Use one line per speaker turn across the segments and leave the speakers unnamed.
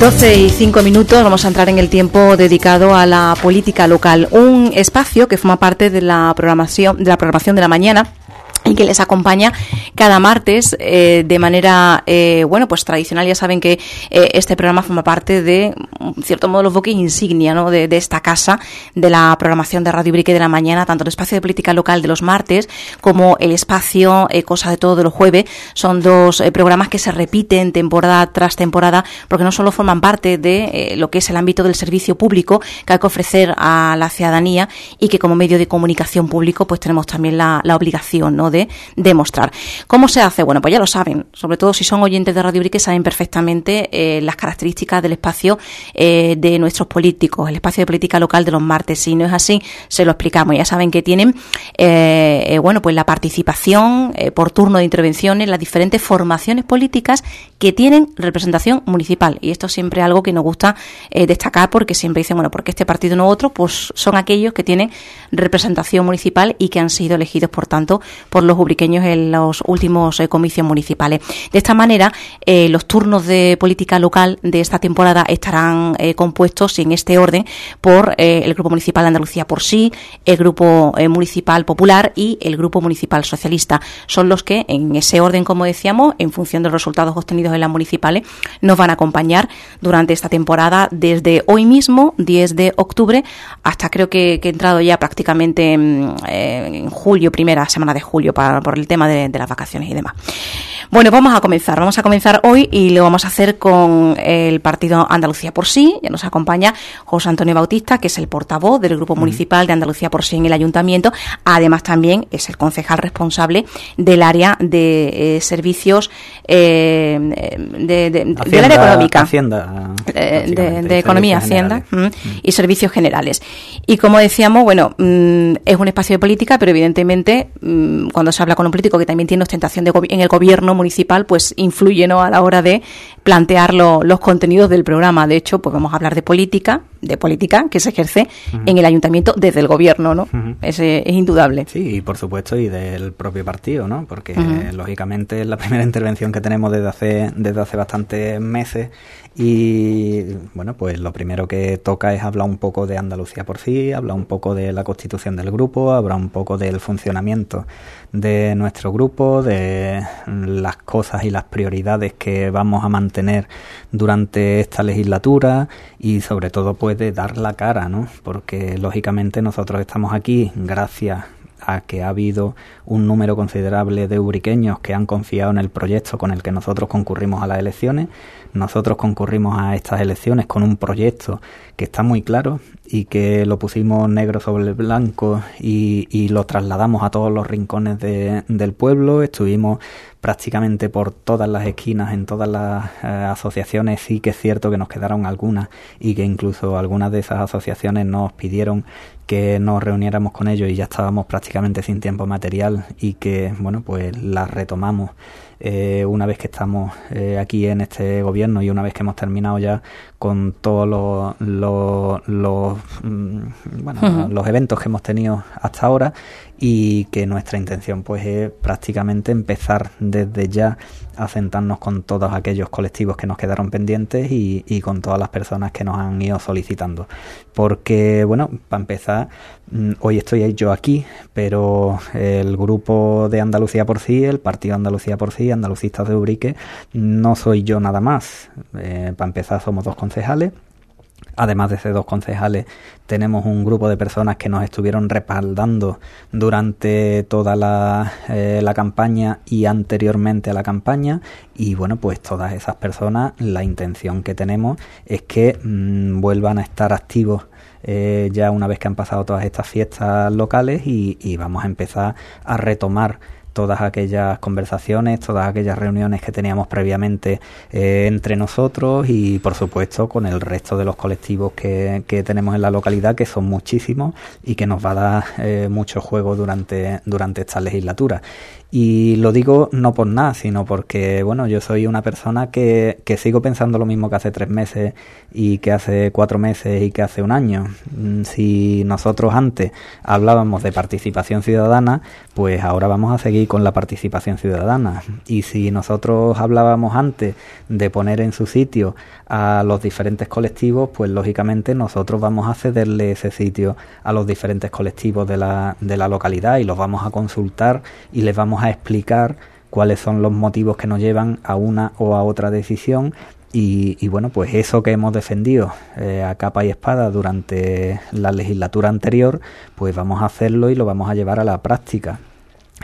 12 y 5 minutos vamos a entrar en el tiempo dedicado a la política local, un espacio que forma parte de la programación de la programación de la mañana y que les acompaña cada martes eh, de manera, eh, bueno, pues tradicional. Ya saben que eh, este programa forma parte de, en cierto modo, los buques insignia ¿no? de, esta casa, de la programación de Radio Brique de la mañana, tanto el espacio de política local de los martes como el espacio Cosa de Todo de los jueves. Son dos programas que se repiten temporada tras temporada porque no solo forman parte de lo que es el ámbito del servicio público que hay que ofrecer a la ciudadanía y que como medio de comunicación público pues tenemos también la, la obligación ¿no? de demostrar. ¿Cómo se hace? Bueno, pues ya lo saben, sobre todo si son oyentes de Radio Brique, saben perfectamente eh, las características del espacio eh, de nuestros políticos, el espacio de política local de los martes. Si no es así, se lo explicamos. Ya saben que tienen, eh, bueno, pues la participación por turno de intervenciones, las diferentes formaciones políticas que tienen representación municipal. Y esto siempre es algo que nos gusta destacar porque siempre dicen, bueno, porque este partido no otro, pues son aquellos que tienen representación municipal y que han sido elegidos, por tanto, los ubriqueños en los últimos eh, comicios municipales. De esta manera, eh, los turnos de política local de esta temporada estarán eh, compuestos en este orden por el Grupo Municipal de Andalucía por sí, el Grupo Municipal Popular y el Grupo Municipal Socialista. Son los que, en ese orden, como decíamos, en función de los resultados obtenidos en las municipales, nos van a acompañar durante esta temporada desde hoy mismo, 10 de octubre, hasta creo que, he entrado ya prácticamente en, en julio, primera semana de julio para, por el tema de, de, las vacaciones y demás. Bueno, vamos a comenzar. Vamos a comenzar hoy y lo vamos a hacer con el partido Andalucía por sí. Ya nos acompaña José Antonio Bautista, que es el portavoz del Grupo Municipal de Andalucía por sí en el Ayuntamiento. Además, también es el concejal responsable del área de eh, servicios eh, de, de,
Hacienda,
del área económica.
Hacienda.
Eh, de, de, Economía, Hacienda mm, mm. y Servicios Generales. Y como decíamos, bueno, mm, es un espacio de política, pero evidentemente mm, cuando se habla con un político que también tiene ostentación de en el gobierno municipal, pues influye ¿no? a la hora de plantear lo, los contenidos del programa. De hecho, pues vamos a hablar de política, de política que se ejerce uh -huh. en el ayuntamiento desde el gobierno, ¿no? Uh -huh. es, es, indudable.
Sí, y por supuesto, y del propio partido, ¿no? Porque uh -huh. lógicamente es la primera intervención que tenemos desde hace, desde hace bastantes meses y bueno, pues lo primero que toca es hablar un poco de Andalucía por sí, hablar un poco de la constitución del grupo, hablar un poco del funcionamiento de nuestro grupo, de las cosas y las prioridades que vamos a mantener durante esta legislatura y sobre todo pues de dar la cara, ¿no? Porque lógicamente nosotros estamos aquí gracias a que ha habido un número considerable de uriqueños que han confiado en el proyecto con el que nosotros concurrimos a las elecciones. Nosotros concurrimos a estas elecciones con un proyecto que está muy claro y que lo pusimos negro sobre blanco y, y lo trasladamos a todos los rincones de, del pueblo. Estuvimos prácticamente por todas las esquinas, en todas las eh, asociaciones. Sí que es cierto que nos quedaron algunas y que incluso algunas de esas asociaciones nos pidieron que nos reuniéramos con ellos y ya estábamos prácticamente sin tiempo material y que, bueno, pues las retomamos eh, una vez que estamos eh, aquí en este gobierno y una vez que hemos terminado ya con todos los, los, los, mm, bueno, uh -huh. los eventos que hemos tenido hasta ahora y que nuestra intención pues es prácticamente empezar desde ya a sentarnos con todos aquellos colectivos que nos quedaron pendientes y, con todas las personas que nos han ido solicitando. Porque bueno para empezar mm, hoy estoy yo aquí pero el grupo de Andalucía por sí el partido Andalucía por sí Andalucistas de Ubrique no soy yo nada más. Eh, para empezar somos dos concejales Además de esos dos concejales, tenemos un grupo de personas que nos estuvieron respaldando durante toda la, eh, la, campaña y anteriormente a la campaña. Y bueno, pues todas esas personas, la intención que tenemos es que mm, vuelvan a estar activos eh, ya una vez que han pasado todas estas fiestas locales y vamos a empezar a retomar todas aquellas conversaciones, todas aquellas reuniones que teníamos previamente eh, entre nosotros y por supuesto con el resto de los colectivos que, tenemos en la localidad, que son muchísimos y que nos va a dar eh, mucho juego durante, durante esta legislatura. Y lo digo no por nada, sino porque, bueno, yo soy una persona que, que sigo pensando lo mismo que hace tres meses y que hace cuatro meses y que hace un año. Mm, si nosotros antes hablábamos de participación ciudadana, pues ahora vamos a seguir con la participación ciudadana. Y si nosotros hablábamos antes de poner en su sitio a los diferentes colectivos, pues lógicamente nosotros vamos a cederle ese sitio a los diferentes colectivos de la, de la localidad y los vamos a consultar y les vamos a explicar cuáles son los motivos que nos llevan a una o a otra decisión y, bueno, pues eso que hemos defendido eh, a capa y espada durante la legislatura anterior, pues vamos a hacerlo y lo vamos a llevar a la práctica.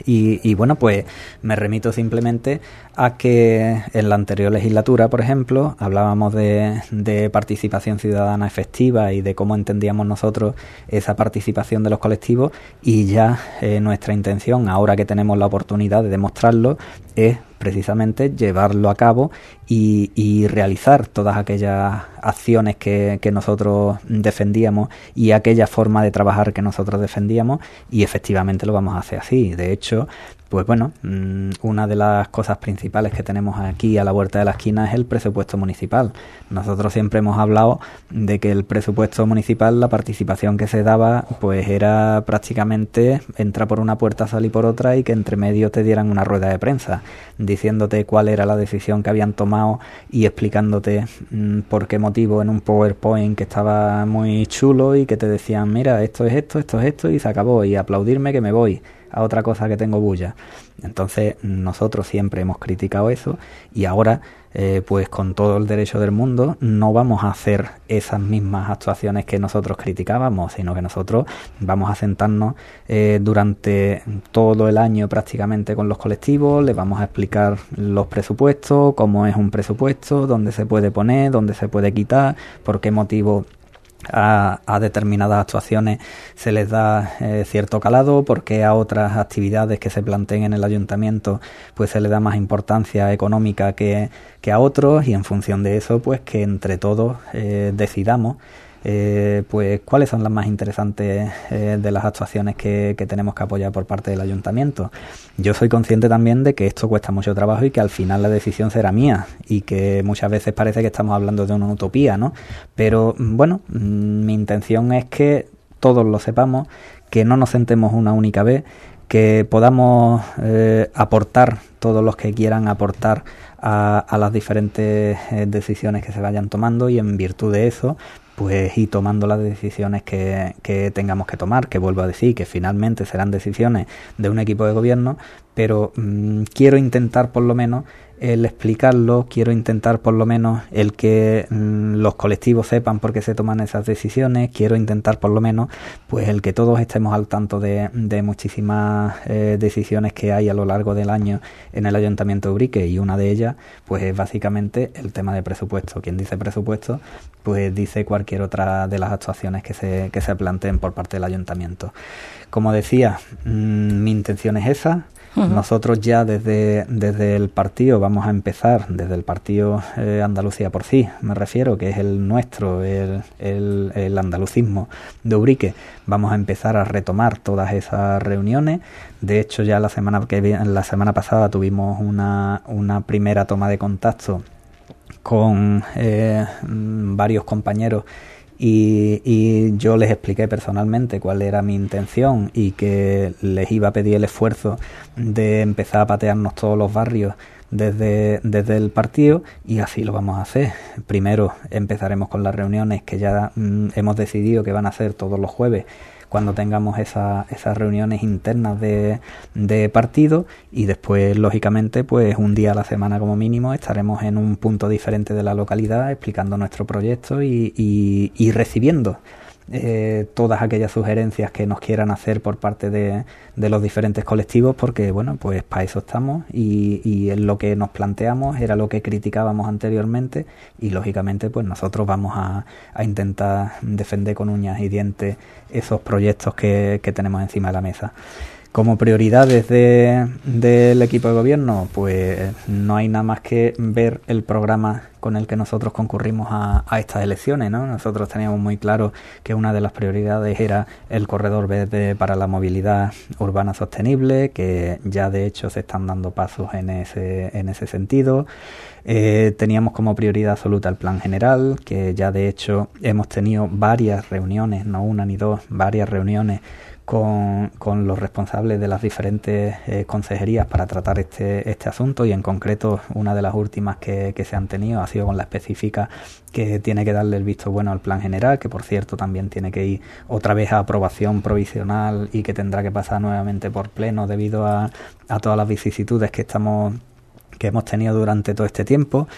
Y, bueno, pues me remito simplemente a que en la anterior legislatura, por ejemplo, hablábamos de, de, participación ciudadana efectiva y de cómo entendíamos nosotros esa participación de los colectivos y ya eh, nuestra intención, ahora que tenemos la oportunidad de demostrarlo, es precisamente llevarlo a cabo y, realizar todas aquellas acciones que, nosotros defendíamos y aquella forma de trabajar que nosotros defendíamos y efectivamente lo vamos a hacer así. De hecho, pues bueno, mm, una de las cosas principales que tenemos aquí a la vuelta de la esquina es el presupuesto municipal. Nosotros siempre hemos hablado de que el presupuesto municipal, la participación que se daba, pues era prácticamente entra por una puerta, salir por otra y que entre medio te dieran una rueda de prensa diciéndote cuál era la decisión que habían tomado y explicándote mm, por qué motivo en un PowerPoint que estaba muy chulo y que te decían, mira, esto es esto, esto es esto y se acabó y aplaudirme que me voy a otra cosa que tengo bulla. Entonces nosotros siempre hemos criticado eso y ahora eh, pues con todo el derecho del mundo no vamos a hacer esas mismas actuaciones que nosotros criticábamos, sino que nosotros vamos a sentarnos eh, durante todo el año prácticamente con los colectivos, les vamos a explicar los presupuestos, cómo es un presupuesto, dónde se puede poner, dónde se puede quitar, por qué motivo a, determinadas actuaciones se les da eh, cierto calado, porque a otras actividades que se planteen en el ayuntamiento pues se le da más importancia económica que, que a otros y en función de eso pues que entre todos eh, decidamos eh, pues cuáles son las más interesantes eh, de las actuaciones que, tenemos que apoyar por parte del ayuntamiento. Yo soy consciente también de que esto cuesta mucho trabajo y que al final la decisión será mía y que muchas veces parece que estamos hablando de una utopía, ¿no? Pero bueno, mm, mi intención es que todos lo sepamos, que no nos sentemos una única vez, que podamos eh, aportar todos los que quieran aportar a, a las diferentes decisiones que se vayan tomando y en virtud de eso pues y tomando las decisiones que, que, tengamos que tomar, que vuelvo a decir que finalmente serán decisiones de un equipo de gobierno, pero mm, quiero intentar por lo menos el explicarlo, quiero intentar por lo menos el que mm, los colectivos sepan por qué se toman esas decisiones, quiero intentar por lo menos pues el que todos estemos al tanto de, de muchísimas eh, decisiones que hay a lo largo del año en el Ayuntamiento de Urique y una de ellas pues es básicamente el tema de presupuesto. Quien dice presupuesto pues dice cualquier otra de las actuaciones que se, que se planteen por parte del Ayuntamiento. Como decía, mm, mi intención es esa, nosotros ya desde, desde el partido vamos a empezar, desde el partido eh, Andalucía por sí, me refiero, que es el nuestro, el, el, andalucismo de Ubrique, vamos a empezar a retomar todas esas reuniones. De hecho, ya la semana, que, la semana pasada tuvimos una, una primera toma de contacto con eh, varios compañeros y, yo les expliqué personalmente cuál era mi intención y que les iba a pedir el esfuerzo de empezar a patearnos todos los barrios desde, desde el partido y así lo vamos a hacer. Primero empezaremos con las reuniones que ya mm, hemos decidido que van a ser todos los jueves cuando tengamos esa, esas reuniones internas de, de partido y después, lógicamente, pues un día a la semana como mínimo estaremos en un punto diferente de la localidad explicando nuestro proyecto y, y recibiendo eh, todas aquellas sugerencias que nos quieran hacer por parte de, los diferentes colectivos, porque bueno, pues para eso estamos y, y lo que nos planteamos era lo que criticábamos anteriormente y lógicamente pues nosotros vamos a, intentar defender con uñas y dientes esos proyectos que tenemos encima de la mesa. Como prioridades de, del equipo de gobierno, pues no hay nada más que ver el programa con el que nosotros concurrimos a, estas elecciones. ¿no? Nosotros teníamos muy claro que una de las prioridades era el corredor verde para la movilidad urbana sostenible, que ya de hecho se están dando pasos en ese, en ese sentido. Eh, teníamos como prioridad absoluta el plan general, que ya de hecho hemos tenido varias reuniones, no una ni dos, varias reuniones con, con, los responsables de las diferentes eh, consejerías para tratar este, este asunto y en concreto una de las últimas que, que, se han tenido ha sido con la específica que tiene que darle el visto bueno al plan general, que por cierto también tiene que ir otra vez a aprobación provisional y que tendrá que pasar nuevamente por pleno debido a, a todas las vicisitudes que estamos que hemos tenido durante todo este tiempo.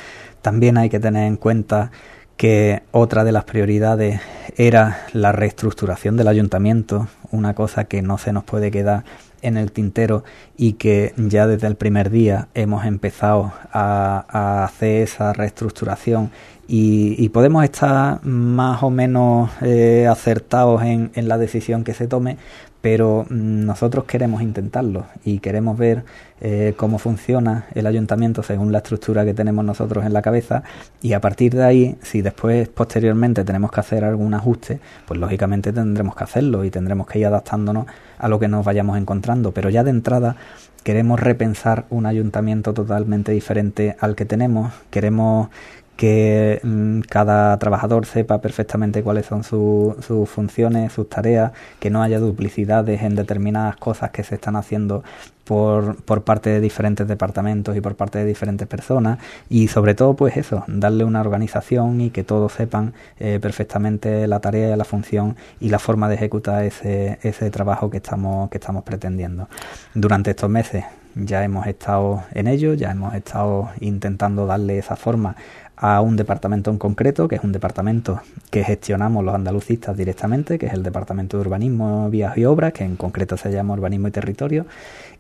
También hay que tener en cuenta que otra de las prioridades era la reestructuración del ayuntamiento, una cosa que no se nos puede quedar en el tintero y que ya desde el primer día hemos empezado a, hacer esa reestructuración y, podemos estar más o menos eh, acertados en, en la decisión que se tome, pero mm, nosotros queremos intentarlo y queremos ver eh, cómo funciona el ayuntamiento según la estructura que tenemos nosotros en la cabeza. Y a partir de ahí, si después posteriormente tenemos que hacer algún ajuste, pues lógicamente tendremos que hacerlo y tendremos que ir adaptándonos a lo que nos vayamos encontrando, pero ya de entrada queremos repensar un ayuntamiento totalmente diferente al que tenemos, queremos que mm, cada trabajador sepa perfectamente cuáles son sus funciones, sus tareas, que no haya duplicidades en determinadas cosas que se están haciendo por, por parte de diferentes departamentos y por parte de diferentes personas y sobre todo pues eso, darle una organización y que todos sepan eh, perfectamente la tarea, la función y la forma de ejecutar ese, ese trabajo que estamos, que estamos pretendiendo. Durante estos meses ya hemos estado en ello, ya hemos estado intentando darle esa forma a un departamento en concreto, que es un departamento que gestionamos los andalucistas directamente, que es el Departamento de Urbanismo, Vías y Obras, que en concreto se llama Urbanismo y Territorio.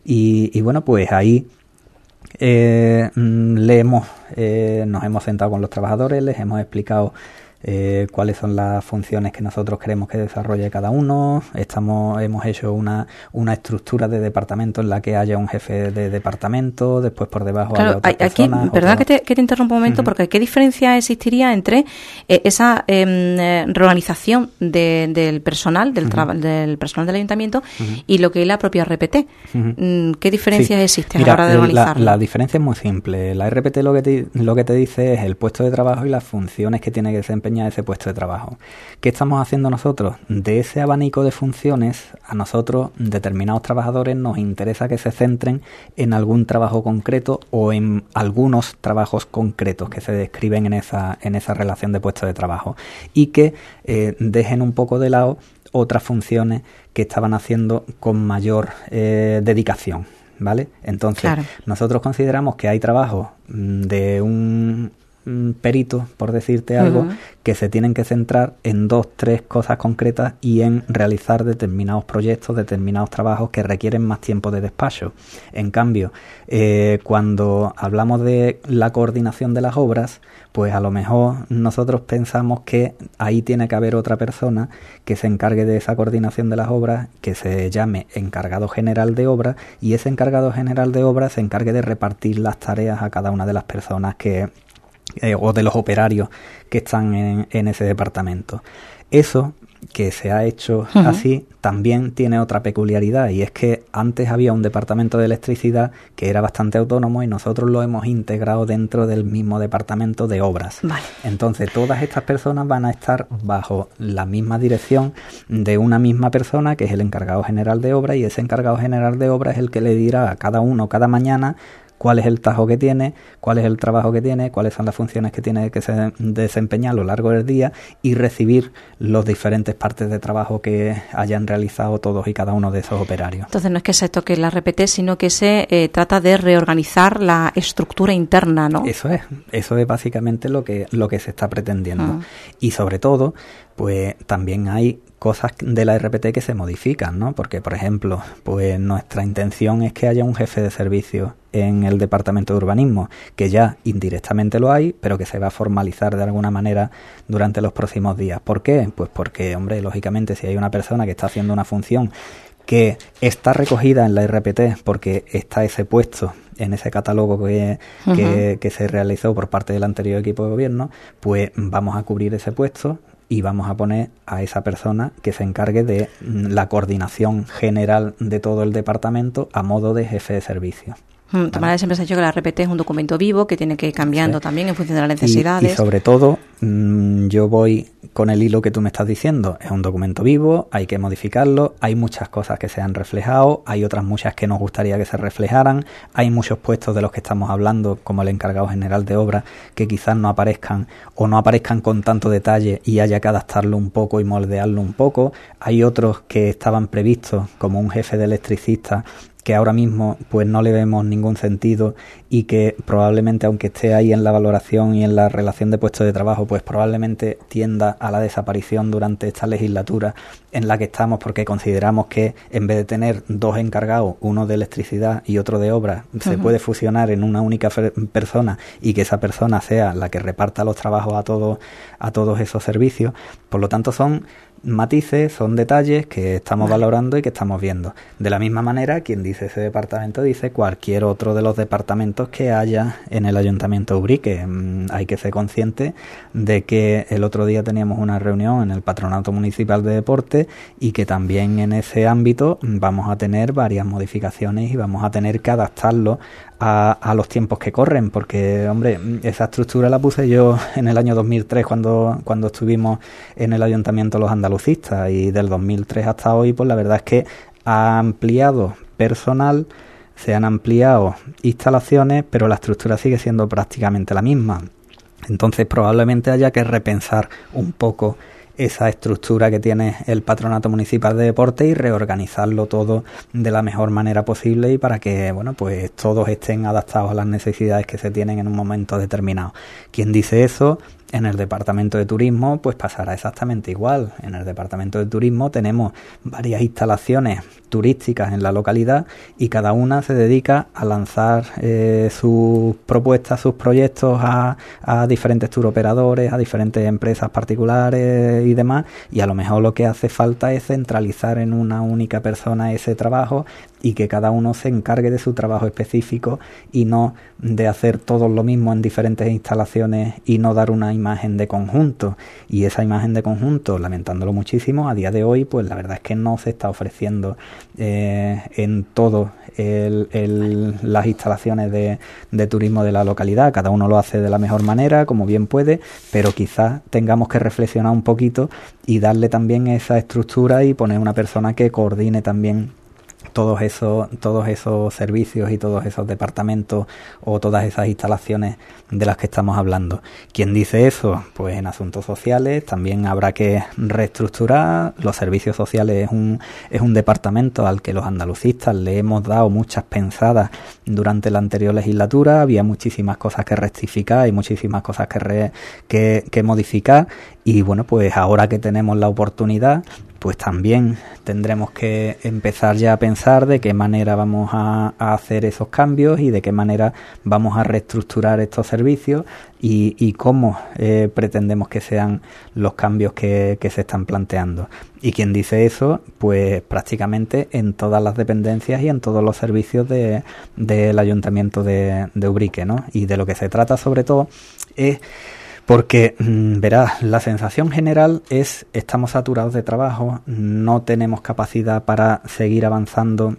Y, bueno, pues ahí eh, mm, le hemos, eh, nos hemos sentado con los trabajadores, les hemos explicado eh, cuáles son las funciones que nosotros queremos que desarrolle cada uno. Estamos, hemos hecho una, una estructura de departamento en la que haya un jefe de departamento, después por debajo hay otras
aquí, Perdón que te, que te interrumpa un momento, porque ¿qué diferencia existiría entre eh, esa eh, reorganización del personal, del, del personal del ayuntamiento y lo que es la propia RPT? Mm, ¿Qué diferencias existen a la hora de organizarlo?
La, diferencia es muy simple. La RPT lo que, te, lo que te dice es el puesto de trabajo y las funciones que tiene que desempeñar ese puesto de trabajo. ¿Qué estamos haciendo nosotros? De ese abanico de funciones, a nosotros, determinados trabajadores, nos interesa que se centren en algún trabajo concreto o en algunos trabajos concretos que se describen en esa, en esa relación de puesto de trabajo y que eh, dejen un poco de lado otras funciones que estaban haciendo con mayor eh, dedicación. ¿Vale? Entonces, nosotros consideramos que hay trabajos mm, de un perito, por decirte algo, que se tienen que centrar en dos, tres cosas concretas y en realizar determinados proyectos, determinados trabajos que requieren más tiempo de despacho. En cambio, eh, cuando hablamos de la coordinación de las obras, pues a lo mejor nosotros pensamos que ahí tiene que haber otra persona que se encargue de esa coordinación de las obras, que se llame encargado general de obras, y ese encargado general de obras se encargue de repartir las tareas a cada una de las personas que, eh, o de los operarios que están en, en, ese departamento. Eso que se ha hecho así también tiene otra peculiaridad y es que antes había un departamento de electricidad que era bastante autónomo y nosotros lo hemos integrado dentro del mismo departamento de obras. Entonces todas estas personas van a estar bajo la misma dirección de una misma persona que es el encargado general de obras y ese encargado general de obras es el que le dirá a cada uno cada mañana cuál es el tajo que tiene, cuál es el trabajo que tiene, cuáles son las funciones que tiene que se desempeñar a lo largo del día y recibir los diferentes partes de trabajo que hayan realizado todos y cada uno de esos operarios.
Entonces no es que se toque la RPT, sino que se eh, trata de reorganizar la estructura interna, ¿no?
Eso es, eso es básicamente lo que, lo que se está pretendiendo. Ah. Y sobre todo, pues también hay cosas de la RPT que se modifican, ¿no? Porque, por ejemplo, pues nuestra intención es que haya un jefe de servicio en el departamento de urbanismo, que ya indirectamente lo hay, pero que se va a formalizar de alguna manera durante los próximos días. ¿Por qué? Pues porque, hombre, lógicamente, si hay una persona que está haciendo una función que está recogida en la RPT porque está ese puesto en ese catálogo que, que, se realizó por parte del anterior equipo de gobierno, pues vamos a cubrir ese puesto y vamos a poner a esa persona que se encargue de la coordinación general de todo el departamento a modo de jefe de servicio.
Mm, Tamara siempre se ha dicho que la RPT es un documento vivo que tiene que ir cambiando también en función de las necesidades.
Y, sobre todo, mm, yo voy con el hilo que tú me estás diciendo. Es un documento vivo, hay que modificarlo, hay muchas cosas que se han reflejado, hay otras muchas que nos gustaría que se reflejaran, hay muchos puestos de los que estamos hablando, como el encargado general de obra, que quizás no aparezcan o no aparezcan con tanto detalle y haya que adaptarlo un poco y moldearlo un poco. Hay otros que estaban previstos, como un jefe de electricista que ahora mismo pues no le vemos ningún sentido y que probablemente aunque esté ahí en la valoración y en la relación de puestos de trabajo pues probablemente tienda a la desaparición durante esta legislatura en la que estamos porque consideramos que en vez de tener dos encargados, uno de electricidad y otro de obra, se puede fusionar en una única persona y que esa persona sea la que reparta los trabajos a todos a todos esos servicios. Por lo tanto son matices, son detalles que estamos valorando y que estamos viendo. De la misma manera, quien dice ese departamento dice cualquier otro de los departamentos que haya en el Ayuntamiento de Ubrique. Mm, hay que ser consciente de que el otro día teníamos una reunión en el Patronato Municipal de Deporte y que también en ese ámbito vamos a tener varias modificaciones y vamos a tener que adaptarlo a, a, los tiempos que corren, porque, hombre, esa estructura la puse yo en el año 2003 cuando, cuando estuvimos en el ayuntamiento los andalucistas y del 2003 hasta hoy, pues la verdad es que ha ampliado personal, se han ampliado instalaciones, pero la estructura sigue siendo prácticamente la misma. Entonces probablemente haya que repensar un poco esa estructura que tiene el Patronato Municipal de Deporte y reorganizarlo todo de la mejor manera posible y para que, bueno, pues todos estén adaptados a las necesidades que se tienen en un momento determinado. Quien dice eso en el departamento de turismo, pues pasará exactamente igual. En el departamento de turismo tenemos varias instalaciones turísticas en la localidad y cada una se dedica a lanzar eh, sus propuestas, sus proyectos a, a diferentes turoperadores, a diferentes empresas particulares y demás. Y a lo mejor lo que hace falta es centralizar en una única persona ese trabajo y que cada uno se encargue de su trabajo específico y no de hacer todo lo mismo en diferentes instalaciones y no dar una imagen de conjunto. Y esa imagen de conjunto, lamentándolo muchísimo, a día de hoy, pues la verdad es que no se está ofreciendo eh, en todo las instalaciones de, de turismo de la localidad. Cada uno lo hace de la mejor manera, como bien puede, pero quizás tengamos que reflexionar un poquito y darle también esa estructura y poner una persona que coordine también todos esos, todos esos servicios y todos esos departamentos o todas esas instalaciones de las que estamos hablando. ¿Quién dice eso? Pues en asuntos sociales también habrá que reestructurar. Los servicios sociales es un, es un departamento al que los andalucistas le hemos dado muchas pensadas durante la anterior legislatura. Había muchísimas cosas que rectificar y muchísimas cosas que, que, que modificar. Y bueno, pues ahora que tenemos la oportunidad pues también tendremos que empezar ya a pensar de qué manera vamos a, hacer esos cambios y de qué manera vamos a reestructurar estos servicios y, cómo eh, pretendemos que sean los cambios que, se están planteando. Y quien dice eso, pues prácticamente en todas las dependencias y en todos los servicios del ayuntamiento de, de Ubrique, ¿no? Y de lo que se trata sobre todo es porque, mm, verás, la sensación general es estamos saturados de trabajo, no tenemos capacidad para seguir avanzando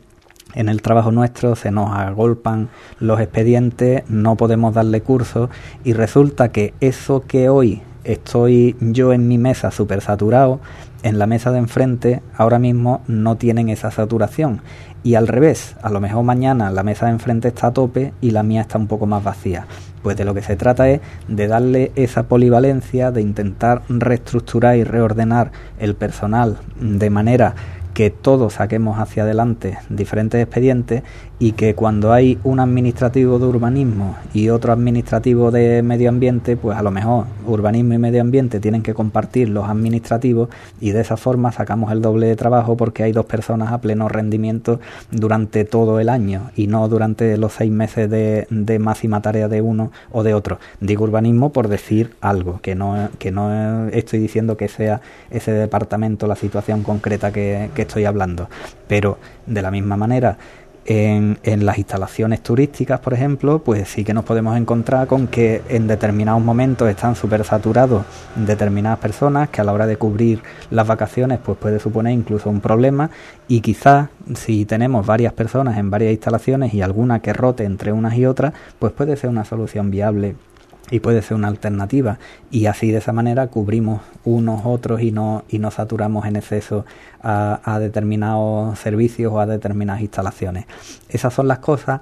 en el trabajo nuestro, se nos agolpan los expedientes, no podemos darle curso y resulta que eso que hoy estoy yo en mi mesa súper saturado, en la mesa de enfrente ahora mismo no tienen esa saturación. Y al revés, a lo mejor mañana la mesa de enfrente está a tope y la mía está un poco más vacía. Pues de lo que se trata es de darle esa polivalencia, de intentar reestructurar y reordenar el personal de manera que todos saquemos hacia adelante diferentes expedientes y que cuando hay un administrativo de urbanismo y otro administrativo de medio ambiente, pues a lo mejor urbanismo y medio ambiente tienen que compartir los administrativos y de esa forma sacamos el doble de trabajo porque hay dos personas a pleno rendimiento durante todo el año y no durante los seis meses de, máxima tarea de uno o de otro. Digo urbanismo por decir algo, que no, que no estoy diciendo que sea ese departamento la situación concreta que, que estoy hablando, pero de la misma manera en, las instalaciones turísticas, por ejemplo, pues sí que nos podemos encontrar con que en determinados momentos están súper saturados determinadas personas, que a la hora de cubrir las vacaciones pues puede suponer incluso un problema. Y quizás si tenemos varias personas en varias instalaciones y alguna que rote entre unas y otras, pues puede ser una solución viable y puede ser una alternativa y así de esa manera cubrimos unos otros y no y no saturamos en exceso a, determinados servicios o a determinadas instalaciones esas son las cosas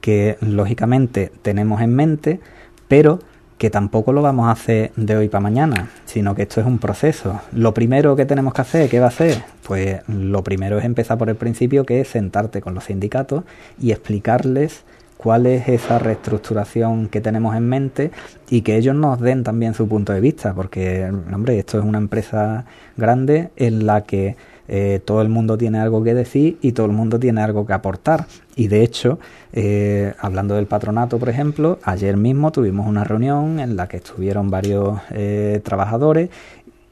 que lógicamente tenemos en mente pero que tampoco lo vamos a hacer de hoy para mañana, sino que esto es un proceso. Lo primero que tenemos que hacer, ¿qué va a ser? Pues lo primero es empezar por el principio, que es sentarte con los sindicatos y explicarles cuál es esa reestructuración que tenemos en mente y que ellos nos den también su punto de vista, porque, hombre, esto es una empresa grande en la que eh, todo el mundo tiene algo que decir y todo el mundo tiene algo que aportar. Y de hecho, eh, hablando del patronato, por ejemplo, ayer mismo tuvimos una reunión en la que estuvieron varios eh, trabajadores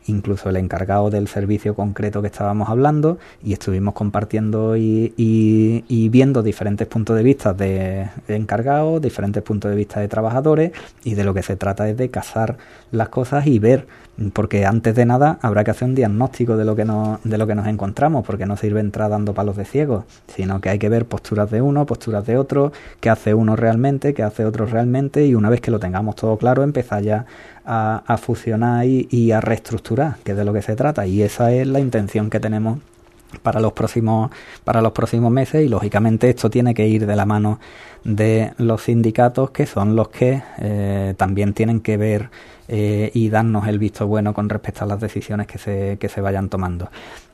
incluso el encargado del servicio concreto que estábamos hablando y estuvimos compartiendo y, y, viendo diferentes puntos de vista de encargados, diferentes puntos de vista de trabajadores y de lo que se trata es de casar las cosas y ver porque antes de nada habrá que hacer un diagnóstico de lo que nos, de lo que nos encontramos, porque no sirve entrar dando palos de ciego, sino que hay que ver posturas de uno, posturas de otro, qué hace uno realmente, qué hace otro realmente, y una vez que lo tengamos todo claro, empezar ya a, fusionar y, y a reestructurar, que es de lo que se trata, y esa es la intención que tenemos para los próximos para los próximos meses y lógicamente esto tiene que ir de la mano de los sindicatos que son los que eh, también tienen que ver eh, y darnos el visto bueno con respecto a las decisiones que se, que se vayan tomando.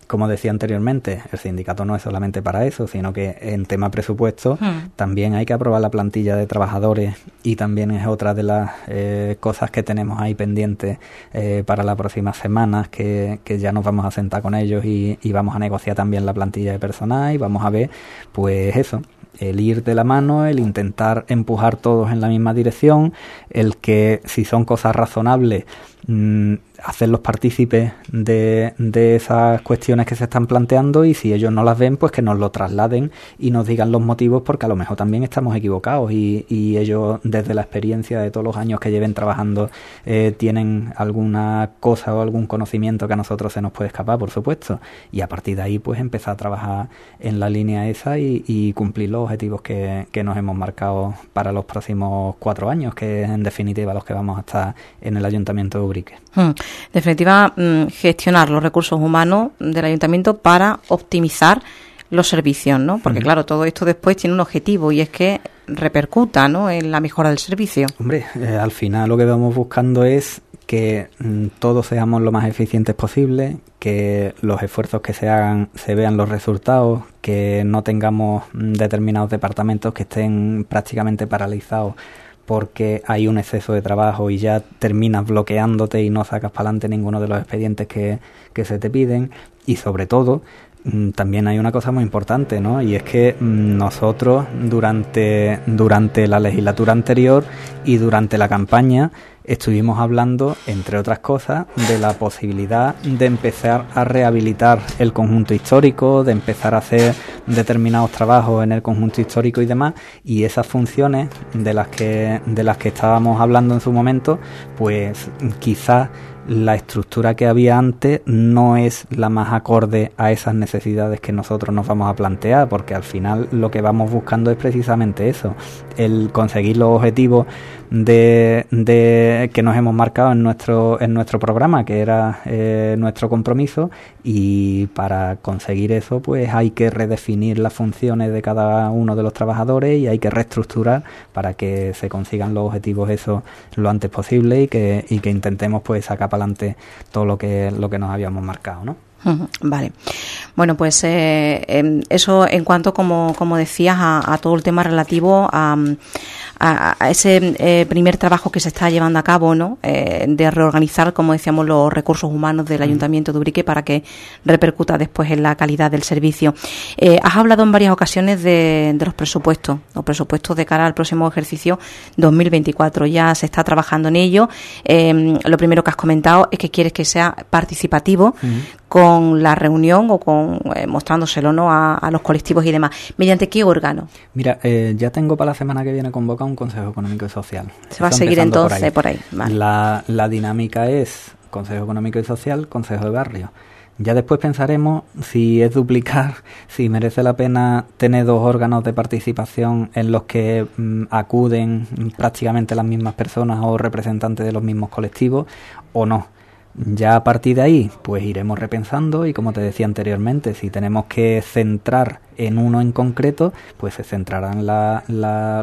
Como decía anteriormente, el sindicato no es solamente para eso, sino que en tema presupuesto hmm. también hay que aprobar la plantilla de trabajadores y también es otra de las eh, cosas que tenemos ahí pendientes eh, para las próximas semanas, que, que, ya nos vamos a sentar con ellos y, y vamos a negociar también la plantilla de personal y vamos a ver, pues eso, el ir de la mano, el intentar empujar todos en la misma dirección, el que si son cosas razonables mm, hacerlos partícipes de, de, esas cuestiones que se están planteando y si ellos no las ven, pues que nos lo trasladen y nos digan los motivos porque a lo mejor también estamos equivocados y, y ellos desde la experiencia de todos los años que lleven trabajando eh, tienen alguna cosa o algún conocimiento que a nosotros se nos puede escapar, por supuesto, y a partir de ahí pues empezar a trabajar en la línea esa y, cumplir los objetivos que, que nos hemos marcado para los próximos cuatro años, que es en definitiva los que vamos a estar en el Ayuntamiento de Ubrique.
Hmm definitiva, mm, gestionar los recursos humanos del ayuntamiento para optimizar los servicios, ¿no? Porque claro, todo esto después tiene un objetivo y es que repercuta, ¿no? En la mejora del servicio.
Hombre, eh, al final lo que vamos buscando es que mm, todos seamos lo más eficientes posible, que los esfuerzos que se hagan se vean los resultados, que no tengamos mm, determinados departamentos que estén prácticamente paralizados porque hay un exceso de trabajo y ya terminas bloqueándote y no sacas para adelante ninguno de los expedientes que, que se te piden y sobre todo mm, también hay una cosa muy importante, ¿no? Y es que mm, nosotros durante, durante la legislatura anterior y durante la campaña estuvimos hablando, entre otras cosas, de la posibilidad de empezar a rehabilitar el conjunto histórico, de empezar a hacer determinados trabajos en el conjunto histórico y demás, y esas funciones de las que, de las que estábamos hablando en su momento, pues quizás la estructura que había antes no es la más acorde a esas necesidades que nosotros nos vamos a plantear, porque al final lo que vamos buscando es precisamente eso, el conseguir los objetivos de, de que nos hemos marcado en nuestro en nuestro programa, que era eh, nuestro compromiso, y para conseguir eso, pues hay que redefinir las funciones de cada uno de los trabajadores y hay que reestructurar para que se consigan los objetivos eso lo antes posible y que, y que intentemos pues sacar adelante todo lo que lo que nos habíamos marcado, ¿no?
Vale. Bueno, pues eh, em, eso en cuanto, como, como decías, a, todo el tema relativo a, a, ese eh, primer trabajo que se está llevando a cabo, ¿no? Eh, de reorganizar, como decíamos, los recursos humanos del Ayuntamiento de Ubrique para que repercuta después en la calidad del servicio. has hablado en varias ocasiones de, de los presupuestos, los presupuestos de cara al próximo ejercicio 2024. Ya se está trabajando en ello. Em, lo primero que has comentado es que quieres que sea participativo con la reunión o con eh, mostrándoselo ¿no? A, los colectivos y demás. ¿Mediante qué órgano?
Mira, eh, ya tengo para la semana que viene convocado un Consejo Económico y Social.
Se va a seguir entonces por ahí.
La, la dinámica es Consejo Económico y Social, Consejo de Barrio. Ya después pensaremos si es duplicar, si merece la pena tener dos órganos de participación en los que mm, acuden prácticamente las mismas personas o representantes de los mismos colectivos o no. Ya a partir de ahí, pues iremos repensando y como te decía anteriormente, si tenemos que centrar en uno en concreto, pues se centrarán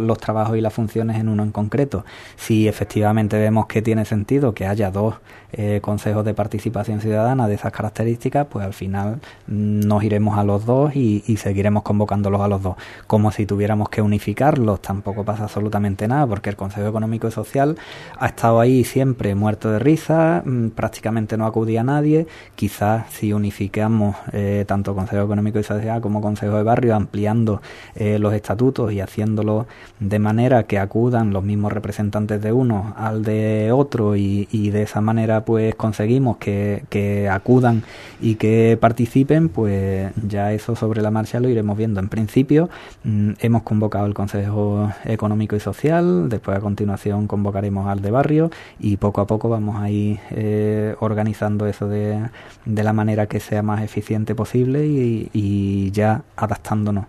los trabajos y las funciones en uno en concreto. Si efectivamente vemos que tiene sentido que haya dos eh, consejos de participación ciudadana de esas características, pues al final nos iremos a los dos y, seguiremos convocándolos a los dos. Como si tuviéramos que unificarlos, tampoco pasa absolutamente nada, porque el Consejo Económico y Social ha estado ahí siempre muerto de risa, mm, prácticamente no acudía a nadie. Quizás si unificamos eh, tanto Consejo Económico y Social como Consejo de barrio, ampliando eh, los estatutos y haciéndolo de manera que acudan los mismos representantes de uno al de otro y, de esa manera pues conseguimos que, que, acudan y que participen, pues ya eso sobre la marcha lo iremos viendo. En principio mm, hemos convocado el Consejo Económico y Social, después a continuación convocaremos al de barrio y poco a poco vamos a ir eh, organizando eso de, de, la manera que sea más eficiente posible y, y ya adaptándonos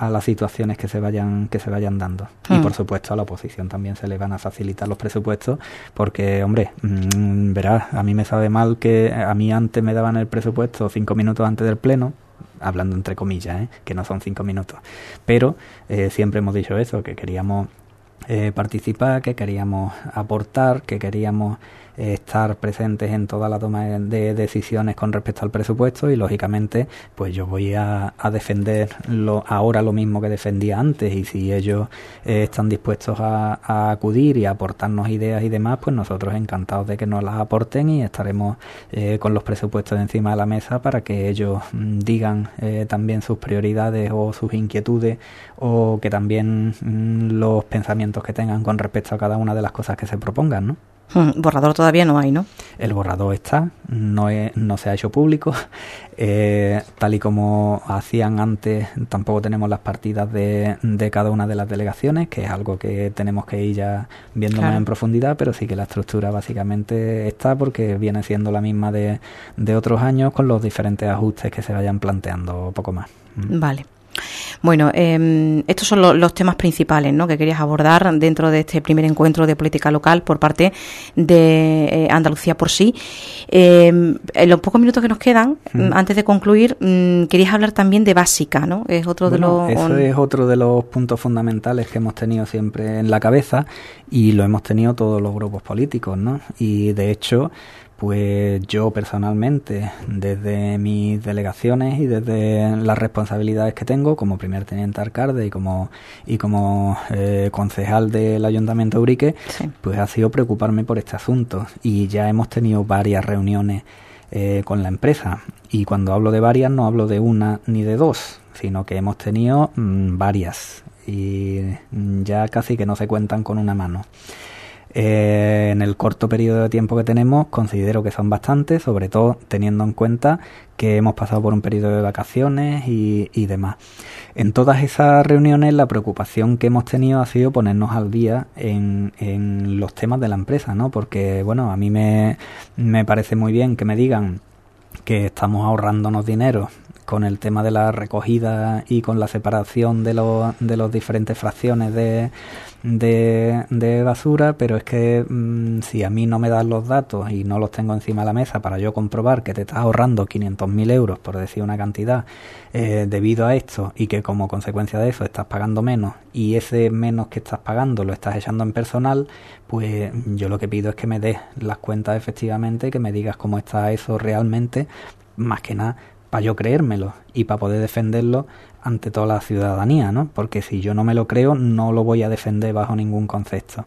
a las situaciones que se vayan que se vayan dando y mm. por supuesto a la oposición también se le van a facilitar los presupuestos porque hombre mm, verás a mí me sabe mal que a mí antes me daban el presupuesto cinco minutos antes del pleno hablando entre comillas ¿eh? que no son cinco minutos pero eh, siempre hemos dicho eso que queríamos eh, participar que queríamos aportar que queríamos estar presentes en toda la toma de decisiones con respecto al presupuesto y lógicamente pues yo voy a, defender lo, ahora lo mismo que defendía antes y si ellos eh, están dispuestos a, acudir y a aportarnos ideas y demás pues nosotros encantados de que nos las aporten y estaremos eh, con los presupuestos encima de la mesa para que ellos mm, digan eh, también sus prioridades o sus inquietudes o que también mm, los pensamientos que tengan con respecto a cada una de las cosas que se propongan, ¿no?
Borrador todavía no hay, ¿no?
El borrador está, no, no se ha hecho público. Eh, tal y como hacían antes, tampoco tenemos las partidas de, de, cada una de las delegaciones, que es algo que tenemos que ir ya viendo más en profundidad, pero sí que la estructura básicamente está porque viene siendo la misma de, de otros años con los diferentes ajustes que se vayan planteando, poco más.
Vale. Bueno, eh, estos son los temas principales ¿no? que querías abordar dentro de este primer encuentro de política local por parte de eh, Andalucía por sí. Em, en los pocos minutos que nos quedan, antes de concluir, mm, querías hablar también de básica, ¿no?
Es otro de los... Eso es otro de los puntos fundamentales que hemos tenido siempre en la cabeza y lo hemos tenido todos los grupos políticos, ¿no? Y de hecho pues yo personalmente, desde mis delegaciones y desde las responsabilidades que tengo como primer teniente alcalde y como y como eh, concejal del Ayuntamiento de Urique, pues ha sido preocuparme por este asunto. Y ya hemos tenido varias reuniones eh, con la empresa. Y cuando hablo de varias no hablo de una ni de dos, sino que hemos tenido mm, varias. Y mm, ya casi que no se cuentan con una mano. Eh, en el corto periodo de tiempo que tenemos, considero que son bastantes, sobre todo teniendo en cuenta que hemos pasado por un periodo de vacaciones y, y, demás. En todas esas reuniones, la preocupación que hemos tenido ha sido ponernos al día en, en los temas de la empresa, ¿no? Porque, bueno, a mí me, me parece muy bien que me digan que estamos ahorrándonos dinero con el tema de la recogida y con la separación de los, de los diferentes fracciones de, de, basura, pero es que mm, si a mí no me dan los datos y no los tengo encima de la mesa para yo comprobar que te estás ahorrando 500.000 euros, por decir una cantidad, eh, debido a esto y que como consecuencia de eso estás pagando menos y ese menos que estás pagando lo estás echando en personal, pues yo lo que pido es que me des las cuentas efectivamente, que me digas cómo está eso realmente, más que nada para yo creérmelo y para poder defenderlo ante toda la ciudadanía, ¿no? Porque si yo no me lo creo, no lo voy a defender bajo ningún concepto.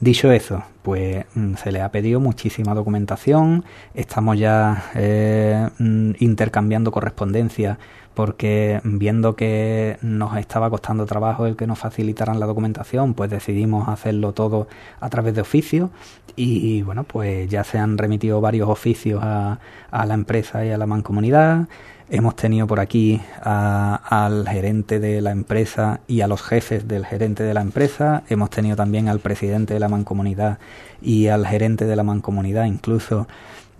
Dicho eso, pues mm, se le ha pedido muchísima documentación, estamos ya eh, mm, intercambiando correspondencia porque viendo que nos estaba costando trabajo el que nos facilitaran la documentación, pues decidimos hacerlo todo a través de oficios y bueno, pues ya se han remitido varios oficios a, a la empresa y a la mancomunidad. Hemos tenido por aquí al gerente de la empresa y a los jefes del gerente de la empresa. Hemos tenido también al presidente de la mancomunidad y al gerente de la mancomunidad incluso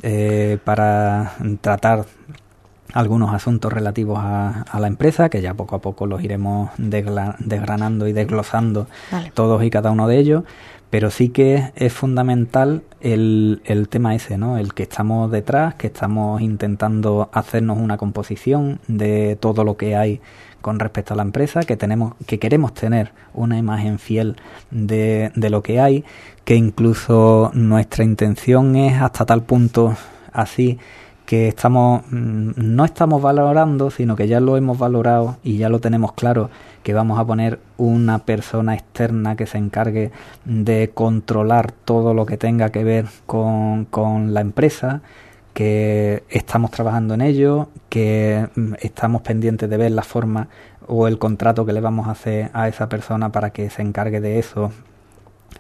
eh, para tratar algunos asuntos relativos a, la empresa, que ya poco a poco los iremos desgranando y desglosando todos y cada uno de ellos pero sí que es fundamental el, el, tema ese, ¿no? El que estamos detrás, que estamos intentando hacernos una composición de todo lo que hay con respecto a la empresa, que tenemos, que queremos tener una imagen fiel de, de lo que hay, que incluso nuestra intención es hasta tal punto así que estamos mm, no estamos valorando, sino que ya lo hemos valorado y ya lo tenemos claro que vamos a poner una persona externa que se encargue de controlar todo lo que tenga que ver con, con la empresa, que estamos trabajando en ello, que mm, estamos pendientes de ver la forma o el contrato que le vamos a hacer a esa persona para que se encargue de eso,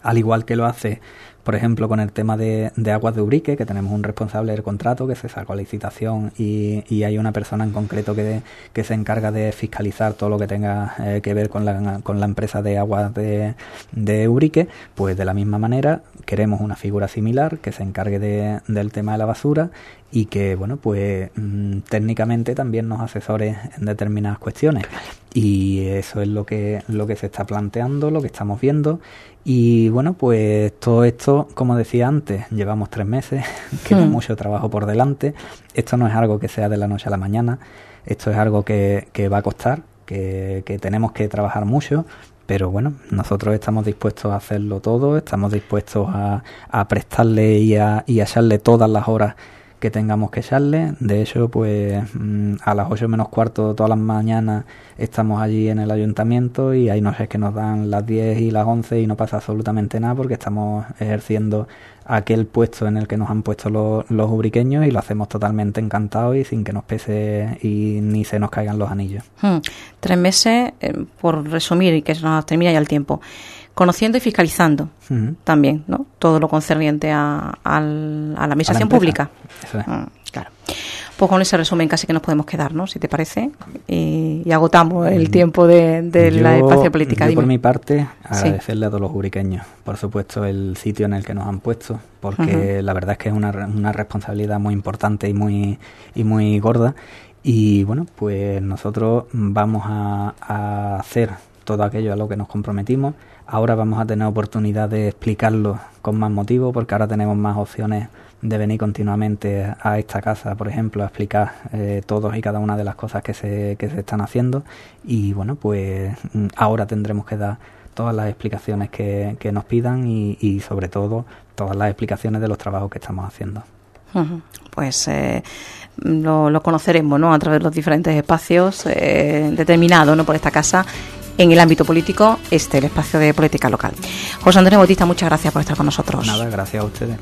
al igual que lo hace por ejemplo, con el tema de, aguas de Ubrique, que tenemos un responsable del contrato que se sacó a licitación y, hay una persona en concreto que, que se encarga de fiscalizar todo lo que tenga eh, que ver con la, con la empresa de aguas de, de Ubrique, pues de la misma manera queremos una figura similar que se encargue de, del tema de la basura y que, bueno, pues mm, técnicamente también nos asesore en determinadas cuestiones. Y eso es lo que, lo que se está planteando, lo que estamos viendo y bueno, pues todo esto, como decía antes, llevamos tres meses, queda hmm. mucho trabajo por delante. Esto no es algo que sea de la noche a la mañana, esto es algo que, que va a costar, que, que tenemos que trabajar mucho, pero bueno, nosotros estamos dispuestos a hacerlo todo, estamos dispuestos a, a prestarle y a, y a echarle todas las horas que tengamos que echarle. De hecho, pues mm, a las 8 menos cuarto todas las mañanas estamos allí en el ayuntamiento y hay noches que nos dan las 10 y las 11 y no pasa absolutamente nada porque estamos ejerciendo aquel puesto en el que nos han puesto los, los ubriqueños y lo hacemos totalmente encantado y sin que nos pese y ni se nos caigan los anillos.
Hmm. Tres meses, eh, por resumir y que se nos termina ya el tiempo conociendo y fiscalizando también, ¿no? Todo lo concerniente a, la administración pública. Mm, claro. Pues con ese resumen casi que nos podemos quedar, ¿no? Si te parece. Y, agotamos el mm. tiempo de, la espacio política.
Yo por mi parte, agradecerle a todos los uriqueños, por supuesto, el sitio en el que nos han puesto, porque la verdad es que es una, una responsabilidad muy importante y muy, y muy gorda. Y bueno, pues nosotros vamos a, a hacer todo aquello a lo que nos comprometimos Ahora vamos a tener oportunidad de explicarlo con más motivo porque ahora tenemos más opciones de venir continuamente a esta casa, por ejemplo, a explicar eh, todos y cada una de las cosas que se, que se están haciendo y bueno, pues mm, ahora tendremos que dar todas las explicaciones que, que nos pidan y, sobre todo todas las explicaciones de los trabajos que estamos haciendo.
Pues eh, lo, conoceremos ¿no? a través de los diferentes espacios eh, determinados ¿no? por esta casa en el ámbito político, este, el espacio de política local. José Antonio Bautista, muchas gracias por estar con nosotros.
Nada, gracias a ustedes.